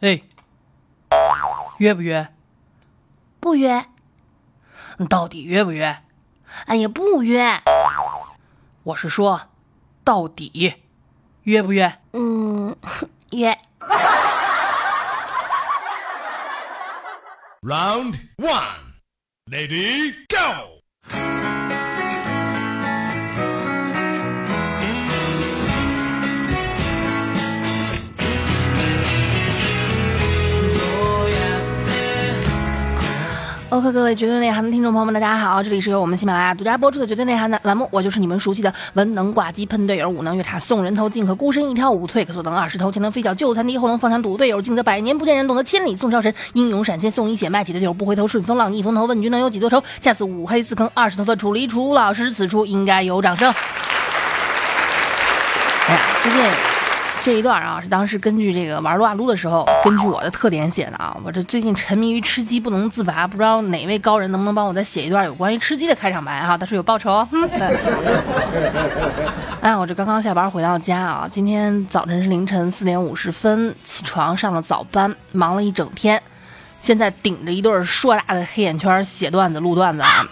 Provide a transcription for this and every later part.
哎，约不约？不约。到底约不约？哎呀，不约。我是说，到底约不约？嗯，约。Round one, lady, go. OK，各位绝对内涵的听众朋友们，大家好，这里是由我们喜马拉雅独家播出的绝对内涵的栏目，我就是你们熟悉的文能挂机喷队友，武能越塔送人头，进可孤身一挑五退可坐等二十头，前能飞脚救残敌，后能放枪堵队友，进则百年不见人，懂得千里送超神，英勇闪现送一血脉，几队友不回头，顺风浪逆风头，问君能有几多愁？恰似五黑四坑二十头的楚离楚老师，此处应该有掌声。哎呀，最近。这一段啊，是当时根据这个玩撸啊撸的时候，根据我的特点写的啊。我这最近沉迷于吃鸡不能自拔，不知道哪位高人能不能帮我再写一段有关于吃鸡的开场白哈？但是有报酬哦。哎，我这刚刚下班回到家啊，今天早晨是凌晨四点五十分起床上了早班，忙了一整天，现在顶着一对硕大的黑眼圈写段子录段子啊。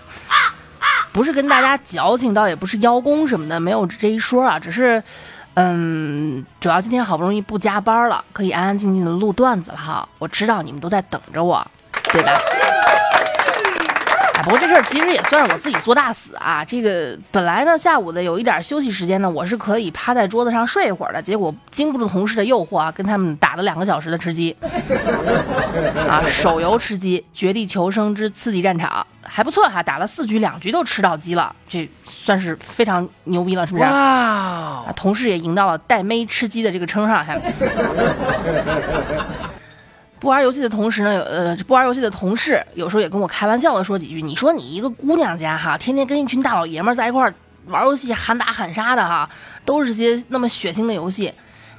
不是跟大家矫情，倒也不是邀功什么的，没有这一说啊，只是。嗯，主要今天好不容易不加班了，可以安安静静的录段子了哈。我知道你们都在等着我，对吧？哎，不过这事儿其实也算是我自己作大死啊。这个本来呢，下午的有一点休息时间呢，我是可以趴在桌子上睡一会儿的。结果经不住同事的诱惑啊，跟他们打了两个小时的吃鸡啊，手游吃鸡，《绝地求生之刺激战场》。还不错哈，打了四局，两局都吃到鸡了，这算是非常牛逼了，是不是？哇！啊，同事也赢到了带妹吃鸡的这个称号。还不玩游戏的同时呢，有呃，不玩游戏的同事有时候也跟我开玩笑的说几句。你说你一个姑娘家哈，天天跟一群大老爷们在一块玩游戏，喊打喊杀的哈，都是些那么血腥的游戏。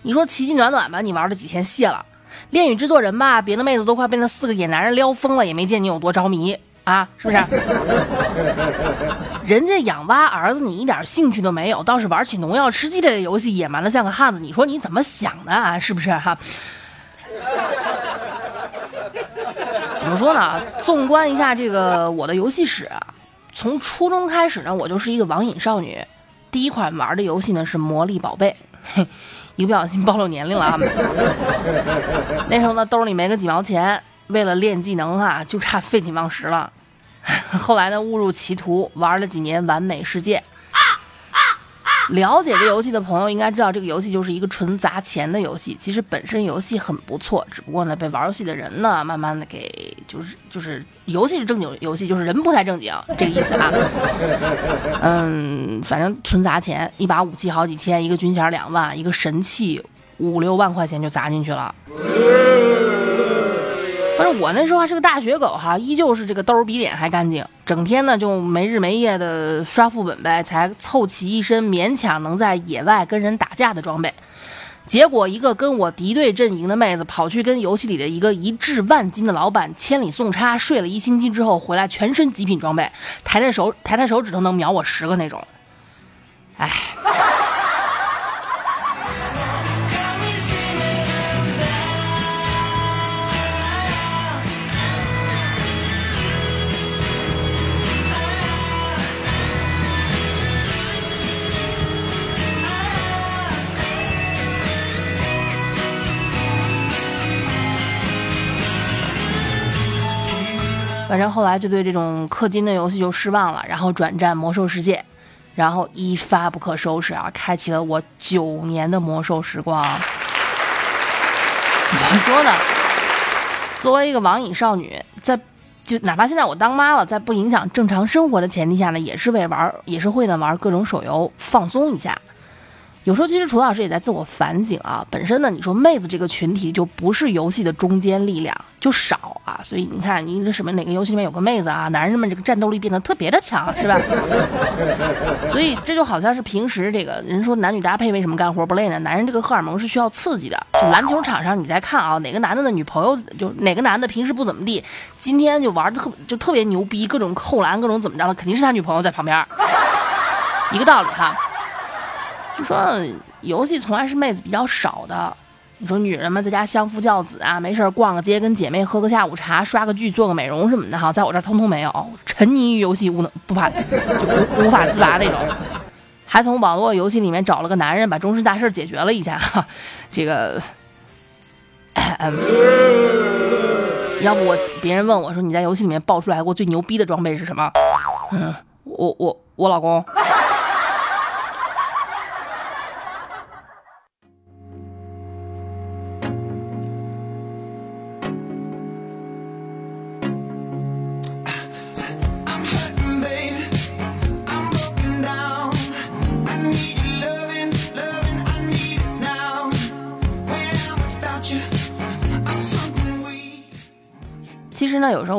你说奇迹暖暖吧，你玩了几天谢了；恋与制作人吧，别的妹子都快被那四个野男人撩疯了，也没见你有多着迷。啊，是不是？人家养娃儿子，你一点兴趣都没有，倒是玩起农药吃鸡这个游戏，野蛮的像个汉子。你说你怎么想的啊？是不是哈？怎么说呢？纵观一下这个我的游戏史，从初中开始呢，我就是一个网瘾少女。第一款玩的游戏呢是《魔力宝贝 》，嘿一个不小心暴露年龄了啊。那时候呢，兜里没个几毛钱。为了练技能哈，就差废寝忘食了。后来呢，误入歧途，玩了几年完美世界。了解这游戏的朋友应该知道，这个游戏就是一个纯砸钱的游戏。其实本身游戏很不错，只不过呢，被玩游戏的人呢，慢慢的给就是就是游戏是正经游戏，就是人不太正经这个意思啊。嗯，反正纯砸钱，一把武器好几千，一个军衔两万，一个神器五六万块钱就砸进去了。反正我那时候还是个大学狗哈，依旧是这个兜比脸还干净，整天呢就没日没夜的刷副本呗，才凑齐一身勉强能在野外跟人打架的装备。结果一个跟我敌对阵营的妹子跑去跟游戏里的一个一掷万金的老板千里送差，睡了一星期之后回来，全身极品装备，抬抬手抬抬手指头能秒我十个那种。哎。反正后来就对这种氪金的游戏就失望了，然后转战魔兽世界，然后一发不可收拾啊，开启了我九年的魔兽时光。怎么说呢？作为一个网瘾少女，在就哪怕现在我当妈了，在不影响正常生活的前提下呢，也是为玩，也是会呢玩各种手游放松一下。有时候其实楚老师也在自我反省啊，本身呢，你说妹子这个群体就不是游戏的中坚力量，就少啊，所以你看你这什么哪个游戏里面有个妹子啊，男人们这个战斗力变得特别的强，是吧？所以这就好像是平时这个人说男女搭配为什么干活不累呢？男人这个荷尔蒙是需要刺激的。就篮球场上你再看啊，哪个男的的女朋友就哪个男的平时不怎么地，今天就玩的特就特别牛逼，各种扣篮，各种怎么着的，肯定是他女朋友在旁边，一个道理哈。就说游戏从来是妹子比较少的，你说女人们在家相夫教子啊，没事逛个街，跟姐妹喝个下午茶，刷个剧，做个美容什么的哈，在我这儿通通没有，沉溺于游戏无能不法就无无法自拔那种，还从网络游戏里面找了个男人，把终身大事解决了一下哈，这个，要不我别人问我说你在游戏里面爆出来过最牛逼的装备是什么？嗯，我我我老公。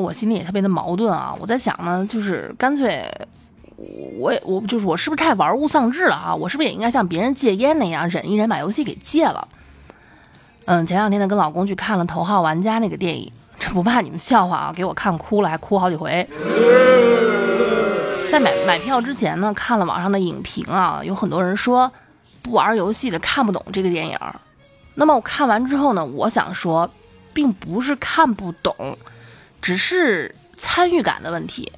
我心里也特别的矛盾啊。我在想呢，就是干脆，我也我就是我是不是太玩物丧志了啊？我是不是也应该像别人戒烟那样忍一忍，把游戏给戒了？嗯，前两天呢，跟老公去看了《头号玩家》那个电影，这不怕你们笑话啊，给我看哭了，还哭好几回。在买买票之前呢，看了网上的影评啊，有很多人说不玩游戏的看不懂这个电影。那么我看完之后呢，我想说，并不是看不懂。只是参与感的问题。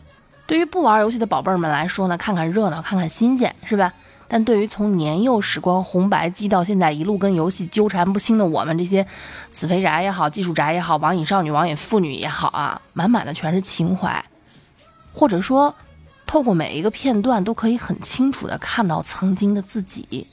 对于不玩游戏的宝贝儿们来说呢，看看热闹，看看新鲜，是吧？但对于从年幼时光红白机到现在一路跟游戏纠缠不清的我们这些死肥宅也好，技术宅也好，网瘾少女、网瘾妇女也好啊，满满的全是情怀，或者说，透过每一个片段都可以很清楚的看到曾经的自己。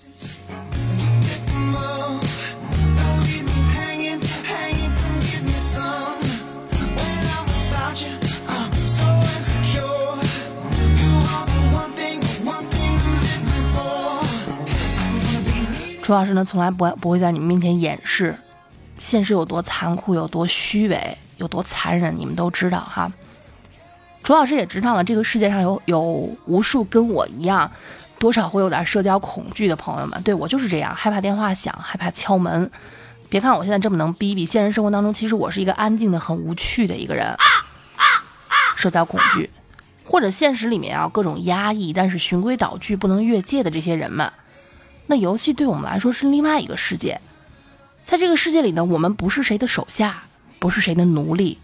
楚老师呢，从来不不会在你们面前掩饰，现实有多残酷，有多虚伪，有多残忍，你们都知道哈。楚老师也知道了，这个世界上有有无数跟我一样，多少会有点社交恐惧的朋友们。对我就是这样，害怕电话响，害怕敲门。别看我现在这么能逼逼，现实生活当中，其实我是一个安静的、很无趣的一个人。社交恐惧，或者现实里面啊各种压抑，但是循规蹈矩、不能越界的这些人们。那游戏对我们来说是另外一个世界，在这个世界里呢，我们不是谁的手下，不是谁的奴隶，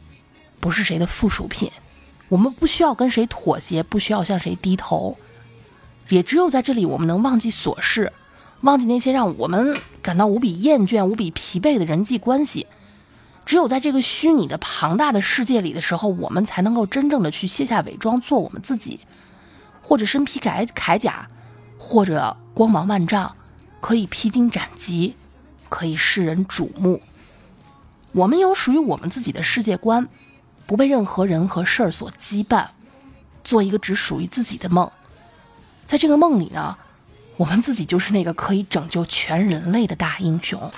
不是谁的附属品，我们不需要跟谁妥协，不需要向谁低头，也只有在这里，我们能忘记琐事，忘记那些让我们感到无比厌倦、无比疲惫的人际关系。只有在这个虚拟的庞大的世界里的时候，我们才能够真正的去卸下伪装，做我们自己，或者身披铠铠甲。或者光芒万丈，可以披荆斩棘，可以世人瞩目。我们有属于我们自己的世界观，不被任何人和事儿所羁绊，做一个只属于自己的梦。在这个梦里呢，我们自己就是那个可以拯救全人类的大英雄。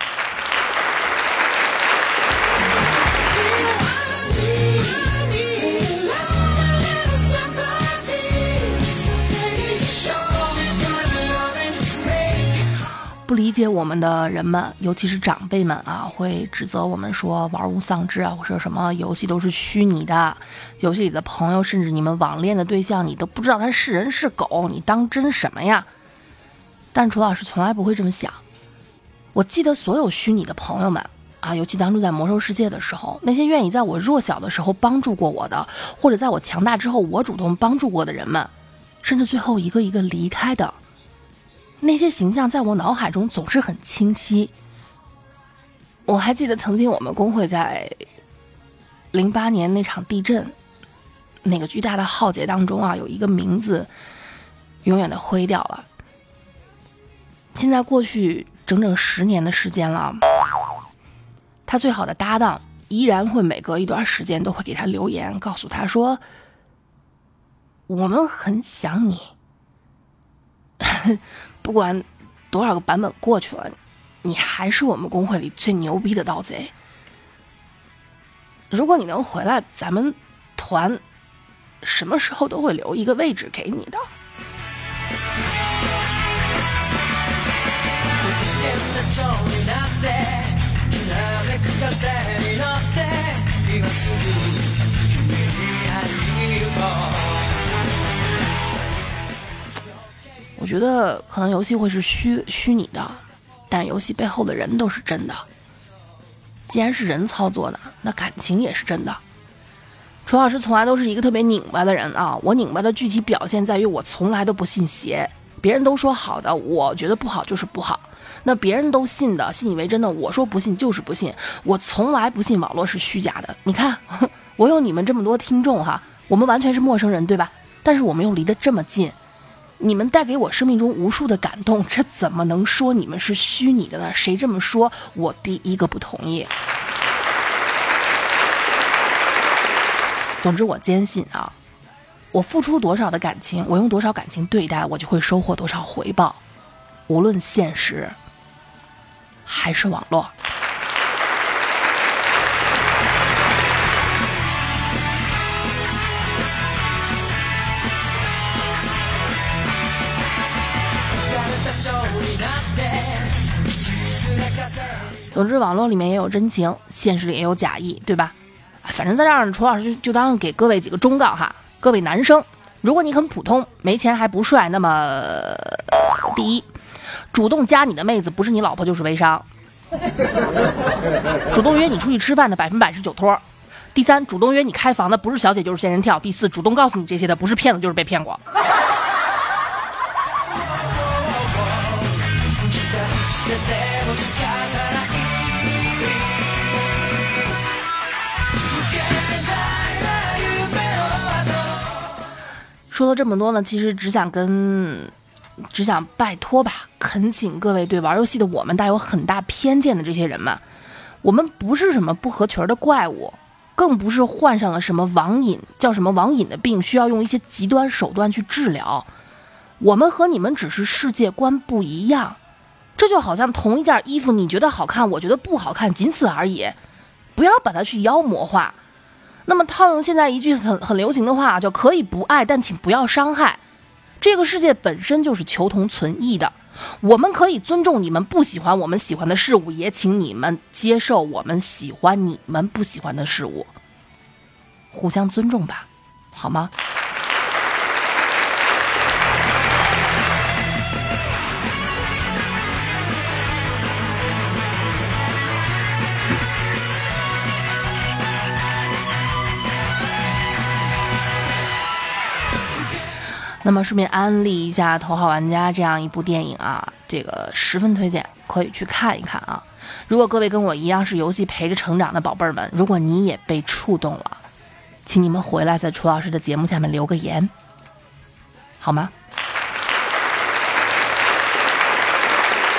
理解我们的人们，尤其是长辈们啊，会指责我们说玩物丧志啊，或者什么游戏都是虚拟的，游戏里的朋友，甚至你们网恋的对象，你都不知道他是人是狗，你当真什么呀？但楚老师从来不会这么想。我记得所有虚拟的朋友们啊，尤其当初在魔兽世界的时候，那些愿意在我弱小的时候帮助过我的，或者在我强大之后我主动帮助过的人们，甚至最后一个一个离开的。那些形象在我脑海中总是很清晰。我还记得曾经我们工会在零八年那场地震、那个巨大的浩劫当中啊，有一个名字永远的灰掉了。现在过去整整十年的时间了，他最好的搭档依然会每隔一段时间都会给他留言，告诉他说：“我们很想你。” 不管多少个版本过去了，你还是我们公会里最牛逼的盗贼。如果你能回来，咱们团什么时候都会留一个位置给你的。我觉得可能游戏会是虚虚拟的，但是游戏背后的人都是真的。既然是人操作的，那感情也是真的。楚老师从来都是一个特别拧巴的人啊，我拧巴的具体表现在于我从来都不信邪，别人都说好的，我觉得不好就是不好。那别人都信的，信以为真的，我说不信就是不信，我从来不信网络是虚假的。你看，我有你们这么多听众哈，我们完全是陌生人，对吧？但是我们又离得这么近。你们带给我生命中无数的感动，这怎么能说你们是虚拟的呢？谁这么说，我第一个不同意。总之，我坚信啊，我付出多少的感情，我用多少感情对待，我就会收获多少回报，无论现实还是网络。总之，网络里面也有真情，现实里也有假意，对吧？反正在这儿，楚老师就就当给各位几个忠告哈。各位男生，如果你很普通，没钱还不帅，那么第一，主动加你的妹子不是你老婆就是微商；主动约你出去吃饭的百分百是酒托；第三，主动约你开房的不是小姐就是仙人跳；第四，主动告诉你这些的不是骗子就是被骗过。说了这么多呢，其实只想跟，只想拜托吧，恳请各位对玩游戏的我们带有很大偏见的这些人们，我们不是什么不合群的怪物，更不是患上了什么网瘾，叫什么网瘾的病，需要用一些极端手段去治疗。我们和你们只是世界观不一样，这就好像同一件衣服，你觉得好看，我觉得不好看，仅此而已，不要把它去妖魔化。那么套用现在一句很很流行的话，就“可以不爱，但请不要伤害”。这个世界本身就是求同存异的，我们可以尊重你们不喜欢我们喜欢的事物，也请你们接受我们喜欢你们不喜欢的事物，互相尊重吧，好吗？那么顺便安利一下《头号玩家》这样一部电影啊，这个十分推荐，可以去看一看啊。如果各位跟我一样是游戏陪着成长的宝贝儿们，如果你也被触动了，请你们回来在楚老师的节目下面留个言，好吗？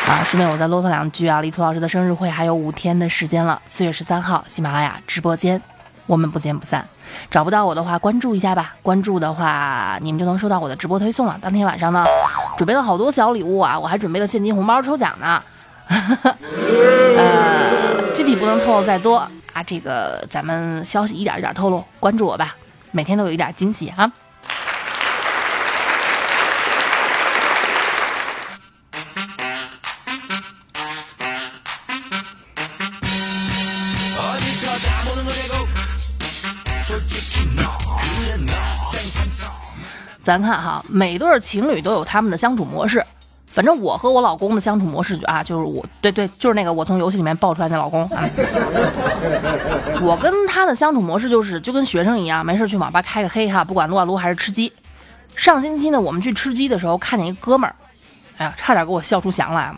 啊，顺便我再啰嗦两句啊，离楚老师的生日会还有五天的时间了，四月十三号，喜马拉雅直播间。我们不见不散。找不到我的话，关注一下吧。关注的话，你们就能收到我的直播推送了。当天晚上呢，准备了好多小礼物啊，我还准备了现金红包抽奖呢。呃，具体不能透露再多啊。这个咱们消息一点一点透露，关注我吧，每天都有一点惊喜啊。咱看哈，每对情侣都有他们的相处模式。反正我和我老公的相处模式啊，就是我对对，就是那个我从游戏里面爆出来那老公啊。我跟他的相处模式就是就跟学生一样，没事去网吧开个黑哈，不管撸啊撸还是吃鸡。上星期呢，我们去吃鸡的时候，看见一哥们儿，哎呀，差点给我笑出翔来，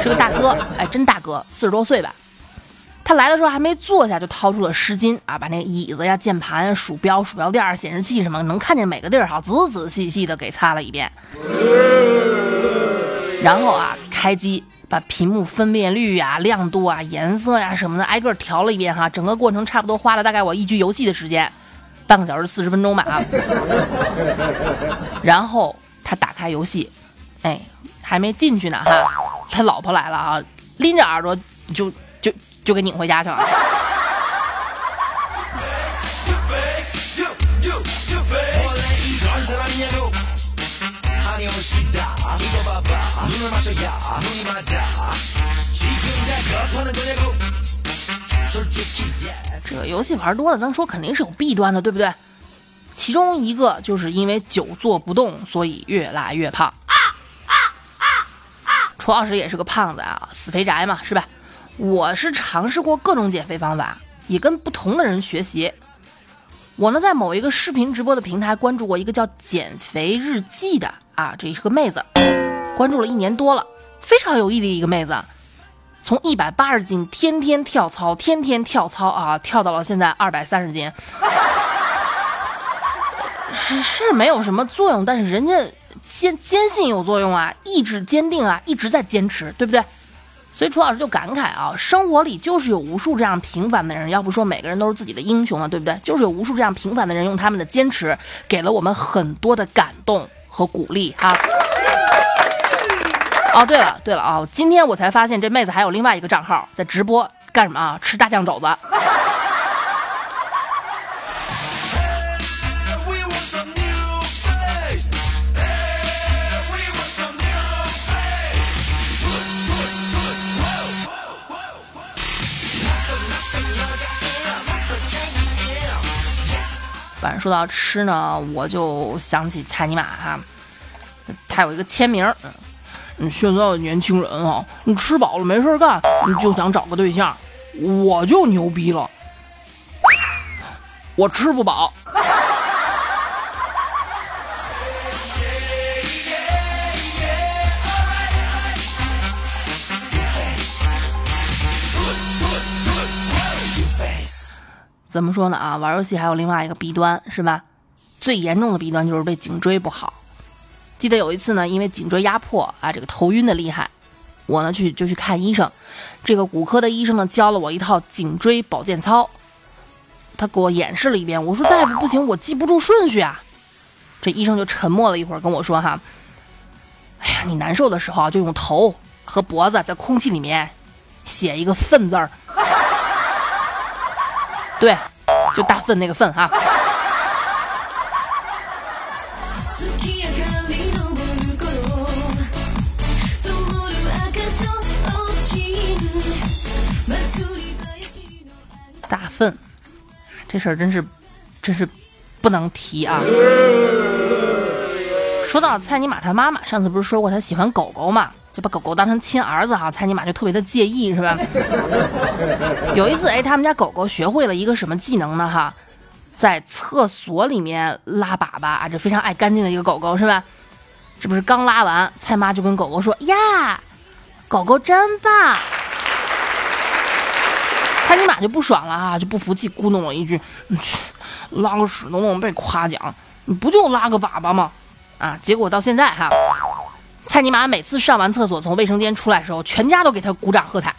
是个大哥，哎，真大哥，四十多岁吧。他来的时候还没坐下，就掏出了湿巾啊，把那椅子呀、键盘、鼠标、鼠标垫、显示器什么能看见每个地儿，好仔仔细细的给擦了一遍。然后啊，开机把屏幕分辨率呀、亮度啊、颜色呀什么的挨个调了一遍哈。整个过程差不多花了大概我一局游戏的时间，半个小时四十分钟吧啊。然后他打开游戏，哎，还没进去呢哈，他老婆来了啊，拎着耳朵就。就给拧回家去了。这个游戏玩多了，咱说肯定是有弊端的，对不对？其中一个就是因为久坐不动，所以越来越胖。啊啊啊啊楚老师也是个胖子啊，死肥宅嘛，是吧？我是尝试过各种减肥方法，也跟不同的人学习。我呢，在某一个视频直播的平台关注过一个叫“减肥日记”的啊，这是个妹子，关注了一年多了，非常有毅力一个妹子，从一百八十斤天天跳操，天天跳操啊，跳到了现在二百三十斤，是是没有什么作用，但是人家坚坚信有作用啊，意志坚定啊，一直在坚持，对不对？所以楚老师就感慨啊，生活里就是有无数这样平凡的人，要不说每个人都是自己的英雄啊，对不对？就是有无数这样平凡的人，用他们的坚持给了我们很多的感动和鼓励啊。哦，对了对了啊，今天我才发现这妹子还有另外一个账号在直播干什么啊？吃大酱肘子。说到吃呢，我就想起蔡尼玛哈，他有一个签名，嗯，现在的年轻人啊，你吃饱了没事干，你就想找个对象，我就牛逼了，我吃不饱。怎么说呢啊？玩游戏还有另外一个弊端是吧？最严重的弊端就是被颈椎不好。记得有一次呢，因为颈椎压迫啊，这个头晕的厉害，我呢去就去看医生。这个骨科的医生呢教了我一套颈椎保健操，他给我演示了一遍。我说大夫不行，我记不住顺序啊。这医生就沉默了一会儿，跟我说哈：“哎呀，你难受的时候就用头和脖子在空气里面写一个粪字儿。” 对，就大粪那个粪哈。大粪，这事儿真是，真是不能提啊！说到蔡尼玛他妈妈，上次不是说过他喜欢狗狗嘛？就把狗狗当成亲儿子哈，蔡尼玛就特别的介意是吧？有一次哎，他们家狗狗学会了一个什么技能呢哈，在厕所里面拉粑粑啊，这非常爱干净的一个狗狗是吧？这不是刚拉完，蔡妈就跟狗狗说呀，狗狗真棒。蔡尼玛就不爽了啊，就不服气，咕哝了一句，去拉个屎都能被夸奖，你不就拉个粑粑吗？啊，结果到现在哈。蔡尼玛每次上完厕所从卫生间出来的时候，全家都给他鼓掌喝彩。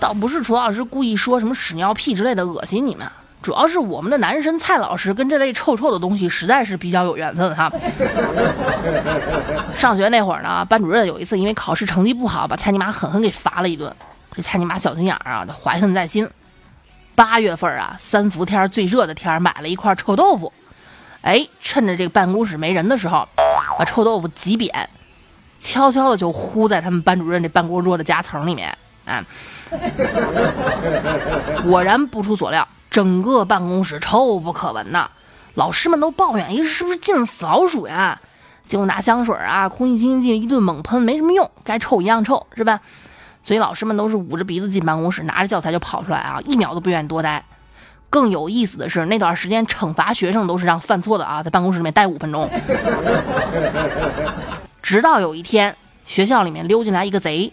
倒不是楚老师故意说什么屎尿屁之类的恶心你们。主要是我们的男神蔡老师跟这类臭臭的东西实在是比较有缘分哈。上学那会儿呢，班主任有一次因为考试成绩不好，把蔡尼玛狠狠给罚了一顿。这蔡尼玛小心眼儿啊，就怀恨在心。八月份啊，三伏天最热的天，买了一块臭豆腐。哎，趁着这个办公室没人的时候，把臭豆腐挤扁，悄悄的就糊在他们班主任这办公桌的夹层里面。啊，果然不出所料。整个办公室臭不可闻呐，老师们都抱怨：“哎，是不是进了死老鼠呀？”结果拿香水啊、空气清新剂一顿猛喷，没什么用，该臭一样臭，是吧？所以老师们都是捂着鼻子进办公室，拿着教材就跑出来啊，一秒都不愿意多待。更有意思的是，那段时间惩罚学生都是让犯错的啊，在办公室里面待五分钟。直到有一天，学校里面溜进来一个贼，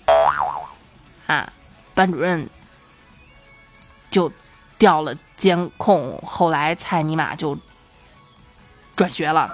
啊，班主任就。调了监控，后来蔡尼玛就转学了。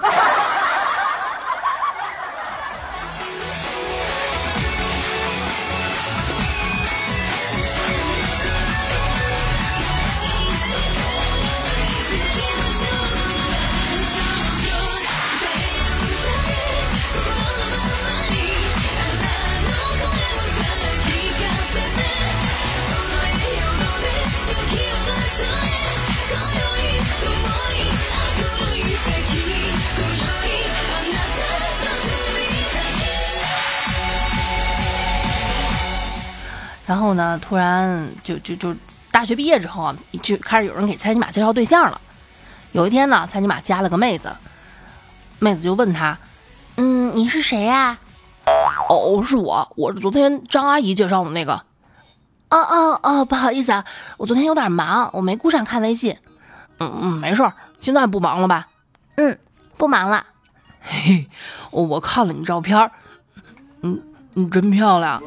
然后呢，突然就就就大学毕业之后啊，就开始有人给蔡尼玛介绍对象了。有一天呢，蔡尼玛加了个妹子，妹子就问他：“嗯，你是谁呀？”“哦，是我，我是昨天张阿姨介绍的那个。”“哦哦哦，不好意思啊，我昨天有点忙，我没顾上看微信。”“嗯嗯，没事儿，现在不忙了吧？”“嗯，不忙了。”“嘿，我看了你照片，嗯，你真漂亮，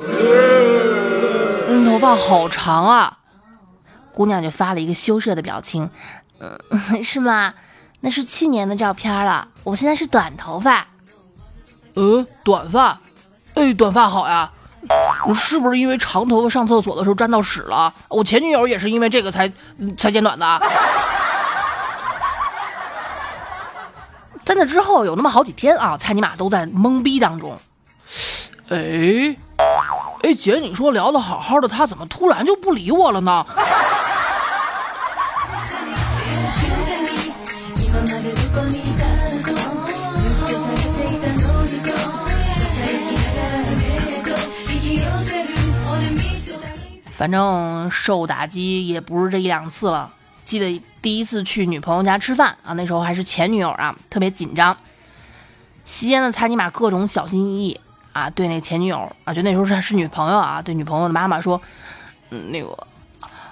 嗯，头发好长啊。”姑娘就发了一个羞涩的表情，嗯，是吗？那是去年的照片了，我现在是短头发。嗯，短发，哎，短发好呀。是不是因为长头发上厕所的时候沾到屎了？我前女友也是因为这个才才剪短的。在那之后有那么好几天啊，蔡尼玛都在懵逼当中。哎，哎，姐，你说聊的好好的，他怎么突然就不理我了呢？反正受打击也不是这一两次了。记得第一次去女朋友家吃饭啊，那时候还是前女友啊，特别紧张。席间的蔡尼玛各种小心翼翼啊，对那前女友啊，就那时候是是女朋友啊，对女朋友的妈妈说：“嗯，那个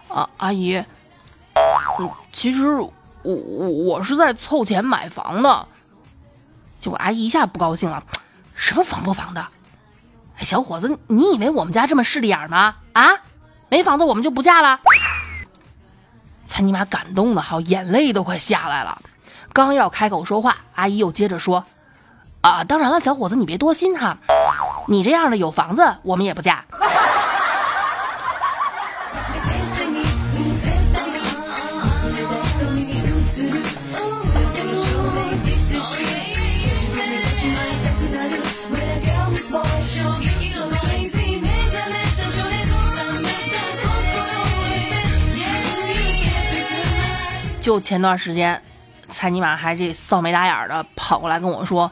啊，阿姨，嗯，其实我我我是在凑钱买房的。”结果阿姨一下不高兴了：“什么房不房的？哎，小伙子，你以为我们家这么势利眼吗？啊？”没房子我们就不嫁了，蔡尼玛感动的好，眼泪都快下来了。刚要开口说话，阿姨又接着说：“啊，当然了，小伙子你别多心哈，你这样的有房子我们也不嫁。”就前段时间，蔡尼玛还这臊眉打眼的跑过来跟我说：“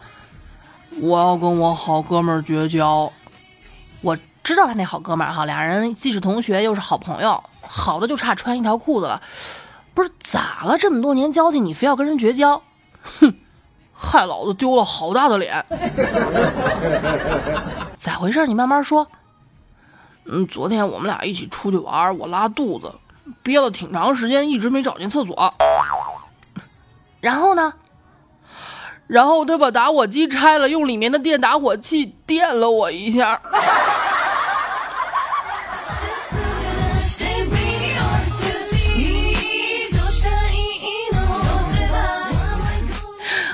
我要跟我好哥们儿绝交。”我知道他那好哥们儿哈，俩人既是同学又是好朋友，好的就差穿一条裤子了。不是咋了？这么多年交情，你非要跟人绝交？哼，害老子丢了好大的脸。咋回事？你慢慢说。嗯，昨天我们俩一起出去玩，我拉肚子。憋了挺长时间，一直没找进厕所。然后呢？然后他把打火机拆了，用里面的电打火器电了我一下。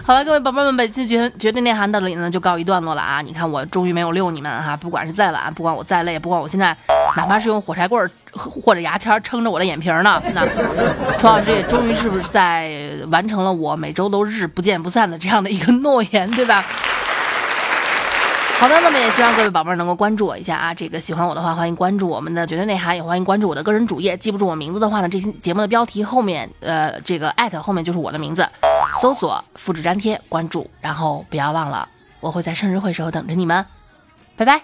好了，各位宝贝们，本期绝绝对内涵到这里呢就告一段落了啊！你看我终于没有遛你们哈，不管是再晚，不管我再累，不管我现在哪怕是用火柴棍或者牙签撑着我的眼皮呢，那楚老师也终于是不是在完成了我每周都日不见不散的这样的一个诺言，对吧？好的，那么也希望各位宝贝儿能够关注我一下啊！这个喜欢我的话，欢迎关注我们的绝对内涵，也欢迎关注我的个人主页。记不住我名字的话呢，这期节目的标题后面，呃，这个艾特后面就是我的名字。搜索复制粘贴关注，然后不要忘了，我会在生日会时候等着你们，拜拜。